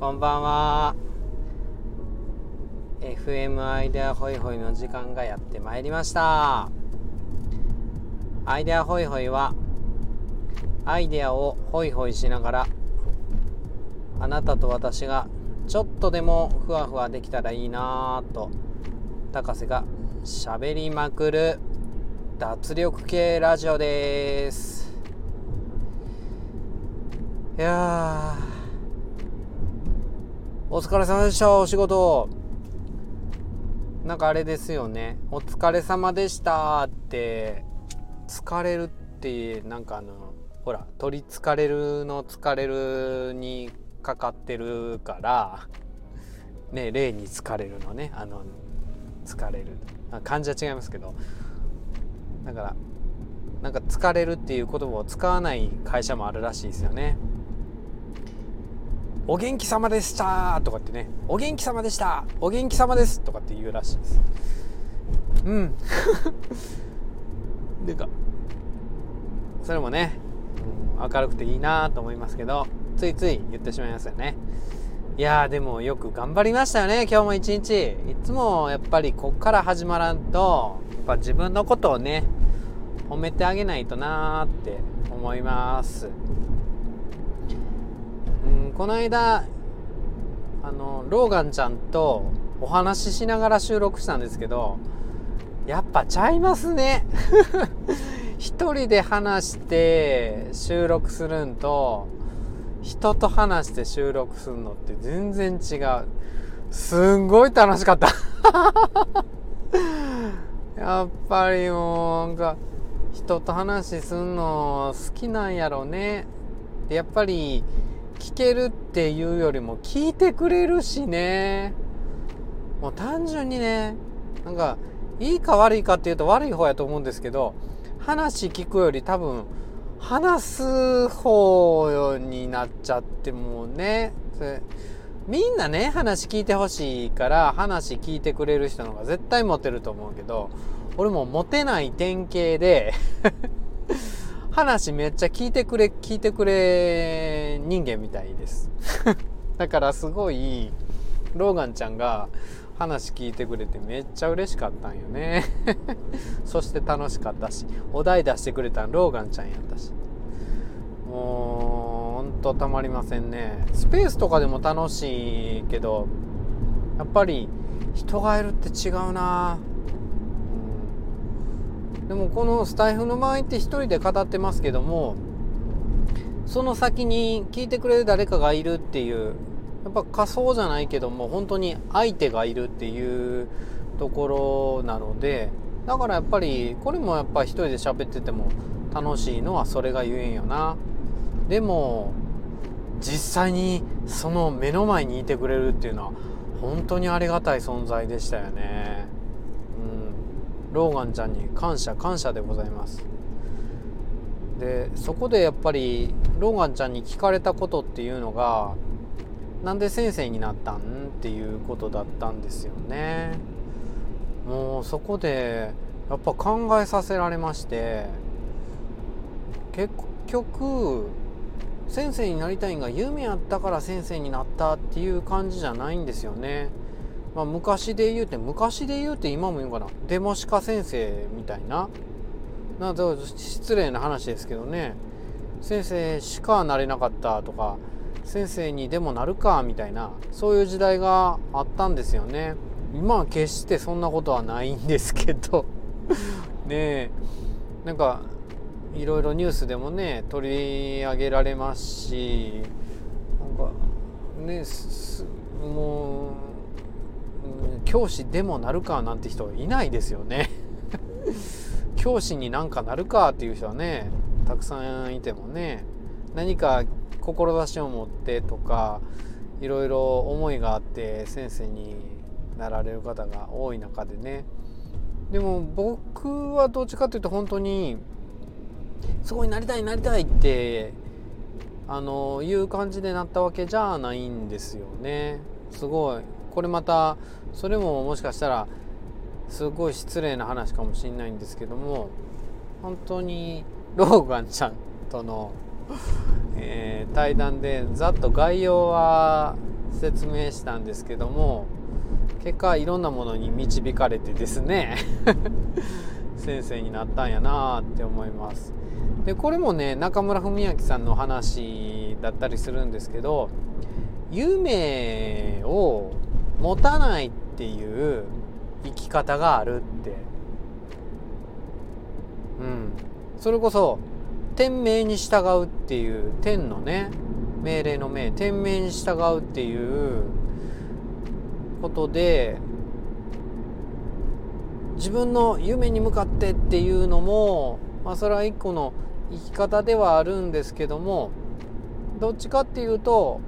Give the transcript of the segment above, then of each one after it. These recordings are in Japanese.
こんばんは。FM アイデアホイホイの時間がやってまいりました。アイデアホイホイはアイデアをホイホイしながらあなたと私がちょっとでもふわふわできたらいいなぁと高瀬がしゃべりまくる脱力系ラジオです。いやお疲れ様でした。お仕事。なんかあれですよね。お疲れ様でしたって疲れるってなんかあのほら取りつかれるの疲れるにかかってるからね霊に疲れるのね。あの疲れる。漢字は違いますけど。だからなんか疲れるっていう言葉を使わない会社もあるらしいですよね。お元気様でしたとかってねお元気様でしたお元気様ですとかって言うらしいです。うん。でか。それもね、うん、明るくていいなと思いますけどついつい言ってしまいますよね。いやでもよく頑張りましたよね今日も一日。いつもやっぱりこっから始まらんとやっぱ自分のことをね褒めてあげないとなーって思います。この間あのローガンちゃんとお話ししながら収録したんですけどやっぱちゃいますね。一人で話して収録するんと人と話して収録するのって全然違う。すんごい楽しかった。やっぱりもうなんか人と話すんの好きなんやろうねやっぱり聞けるっていうよりも聞いてくれるしね。もう単純にねなんかいいか悪いかっていうと悪い方やと思うんですけど話聞くより多分話す方になっちゃってもうね。みんなね話聞いてほしいから話聞いてくれる人の方が絶対モテると思うけど俺もモテない典型で話めっちゃ聞いてくれ聞いてくれ人間みたいです。だからすごいローガンちゃんが話聞いてくれてめっちゃ嬉しかったんよね。そして楽しかったしお題出してくれたローガンちゃんやったし。もうほんとたまりませんね。スペースとかでも楽しいけどやっぱり人がいるって違うな、うん、でもこのスタイフの場合って一人で語ってますけどもその先に聞いてくれる誰かがいるっていうやっぱ仮想じゃないけども本当に相手がいるっていうところなのでだからやっぱりこれもやっぱ一人で喋ってても楽しいのはそれがゆえんよな。でも実際にその目の前にいてくれるっていうのは本当にありがたい存在でしたよね。ローガンちゃんに感謝感謝でございますでそこでやっぱりローガンちゃんに聞かれたことっていうのがなんで先生になったんっていうことだったんですよねもうそこでやっぱ考えさせられまして結局先生になりたいんが夢やったから先生になったっていう感じじゃないんですよね。まあ、昔で言うて昔で言うて今も言うかな。デモシカ先生みたいな。な失礼な話ですけどね。先生しかなれなかったとか先生にでもなるかみたいな。そういう時代があったんですよね。今は決してそんなことはないんですけど。ねえ。なんかいろいろニュースでもね取り上げられますしなんかねもう教師でもなるかなんて人いないですよね。教師になんかなるかっていう人はねたくさんいてもね何か志を持ってとかいろいろ思いがあって先生になられる方が多い中でね。でも僕はどっちかというと本当にすごいなりたいなりたいってあのいう感じでなったわけじゃないんですよね。すごい。これまたそれももしかしたらすごい失礼な話かもしれないんですけども本当に ローガンちゃんとのえー、対談でざっと概要は説明したんですけども結果いろんなものに導かれてですね 先生になったんやなって思います。でこれもね中村文明さんの話だったりするんですけど夢を持たないっていう生き方があるって。うん。それこそ天命に従うっていう天のね命令の命天命に従うっていうことで自分の夢に向かってっていうのも、まあ、それは一個の生き方ではあるんですけどもどっちかっていうと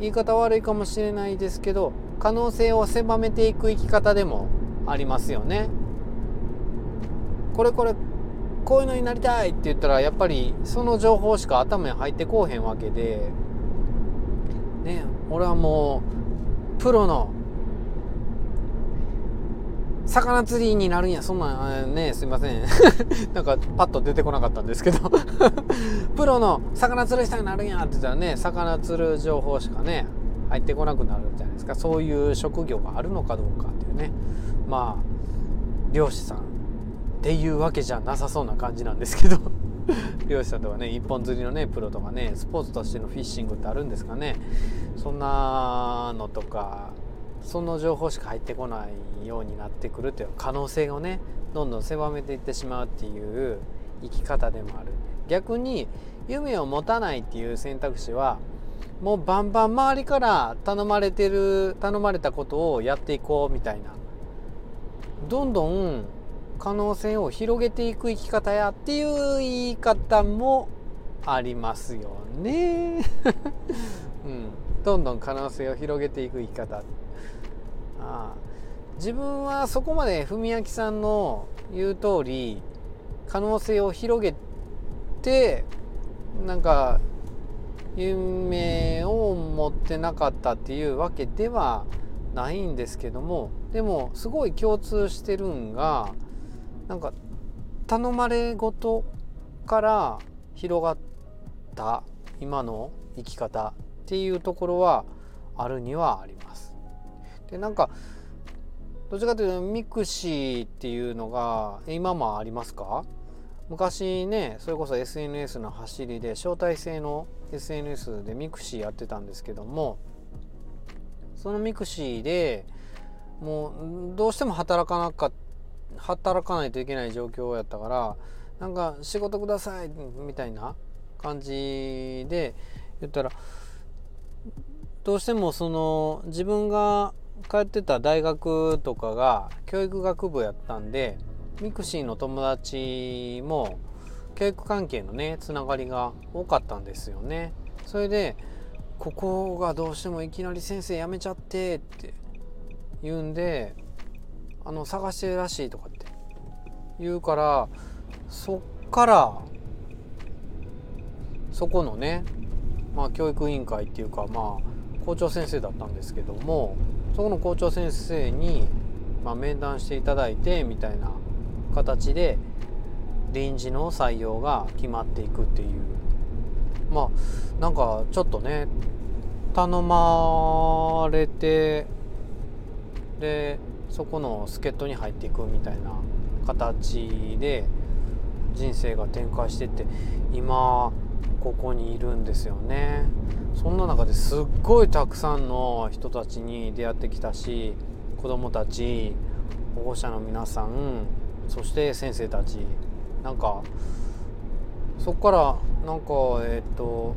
言い方悪いかもしれないですけど可能性を狭めていく生き方でもありますよね。これこれこういうのになりたいって言ったらやっぱりその情報しか頭に入ってこうへんわけでね俺はもうプロの魚釣りになるんやそんなんねすいません なんかパッと出てこなかったんですけどプロの魚釣り人になるんやって言ったらね魚釣る情報しかね入ってこなくなるじゃないですか。そういう職業があるのかどうかっていうね。まあ漁師さんっていうわけじゃなさそうな感じなんですけど。漁師さんとかね一本釣りのねプロとかねスポーツとしてのフィッシングってあるんですかね。そんなのとかその情報しか入ってこないようになってくるという可能性をねどんどん狭めていってしまうっていう生き方でもある逆に夢を持たないっていう選択肢はもうバンバン周りから頼まれてる頼まれたことをやっていこうみたいな。どんどん可能性を広げていく生き方やっていう言い方もありますよね、うん、どんどん可能性を広げていく生き方。あ。自分はそこまで文明さんの言う通り可能性を広げてなんか夢を持ってなかったっていうわけではないんですけどもでもすごい共通してるんがなんか頼まれごとから広がった今の生き方っていうところはあるにはあります。でなんかどっちかというとミクシーっていうのが今もありますか？昔ねそれこそ SNS の走りで招待制の SNS でミクシーやってたんですけどもそのミクシーでもうどうしても働かなか働かないといけない状況やったからなんか仕事くださいみたいな感じで言ったらどうしてもその自分が通ってた大学とかが教育学部やったんでミクシーの友達も教育関係のねつながりが多かったんですよね。それでここがどうしてもいきなり先生辞めちゃってって言うんであの探してるらしいとかって言うからそっからそこのねまあ教育委員会っていうかまあ校長先生だったんですけどもそこの校長先生に、まあ、面談していただいてみたいな形で臨時の採用が決まっていくっていう。まあなんかちょっとね頼まれてでそこの助っ人に入っていくみたいな形で人生が展開してって今ここにいるんですよね。そんな中ですっごいたくさんの人たちに出会ってきたし子供たち保護者の皆さんそして先生たち。なんかそこからなんかえっ、と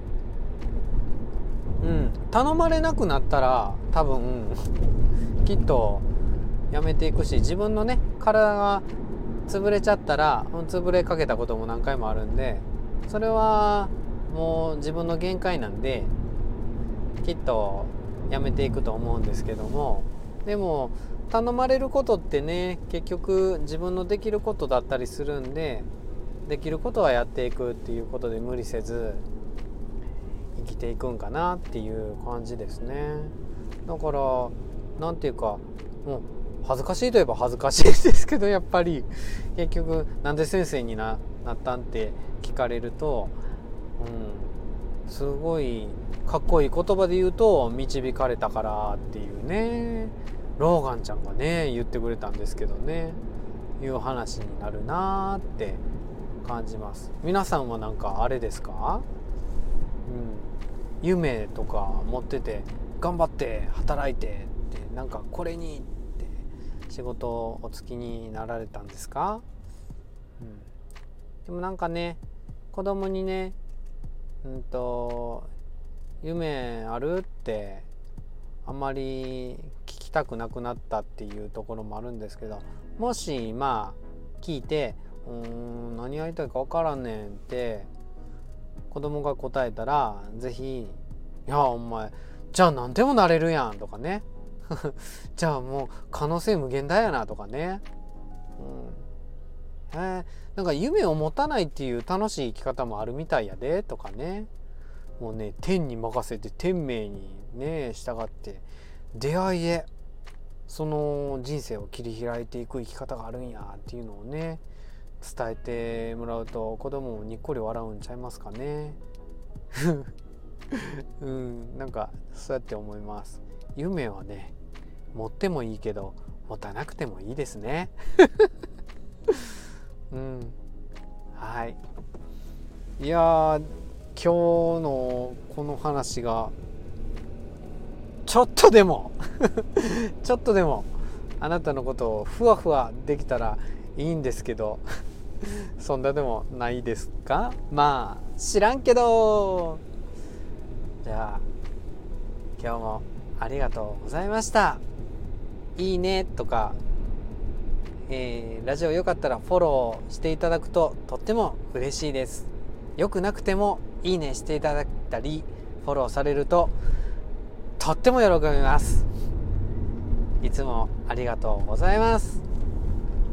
うん頼まれなくなったら多分 きっとやめていくし自分のね体が潰れちゃったら潰れかけたことも何回もあるんでそれはもう自分の限界なんできっとやめていくと思うんですけどもでも頼まれることってね結局自分のできることだったりするんでできることはやっていくっていうことで無理せず生きていくんかなっていう感じですね。だから何て言うかもう恥ずかしいといえば恥ずかしいですけどやっぱり。結局なんで先生にななったんって聞かれると、うん、すごいかっこいい言葉で言うと導かれたからっていうね。ローガンちゃんがね言ってくれたんですけどね。いう話になるなーって感じます。皆さんはなんかあれですか？うん。夢とか持ってて頑張って働いてってなんかこれにって仕事をお付きになられたんですか、うん、でもなんかね子供にねうんと夢あるってあんまりたくなくなったっていうところもあるんですけどもしまあ聞いて「うーん何やりたいか分からんねん」って子供が答えたら是非「いやお前じゃあ何でもなれるやん」とかね。じゃあもう可能性無限大やなとかね、うん、えー、なんか夢を持たないっていう楽しい生き方もあるみたいやでとかね。もうね天に任せて天命にね従って出会いでその人生を切り開いていく生き方があるんやっていうのをね伝えてもらうと子供もにっこり笑うんちゃいますかね。うんなんかそうやって思います。夢はね持ってもいいけど持たなくてもいいですね。うんはい。いや今日のこの話がちょっとでも。ちょっとでも。あなたのことをふわふわできたらいいんですけど。そんなでもないですか？まあ知らんけど。じゃあ今日もありがとうございました。いいねとか、えー、ラジオよかったらフォローしていただくととっても嬉しいです。よくなくてもいいねしていただいたりフォローされるととっても喜びます。いつもありがとうございます。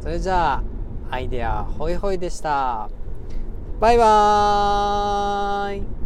それじゃあアイデアホイホイでした。バイバーイ。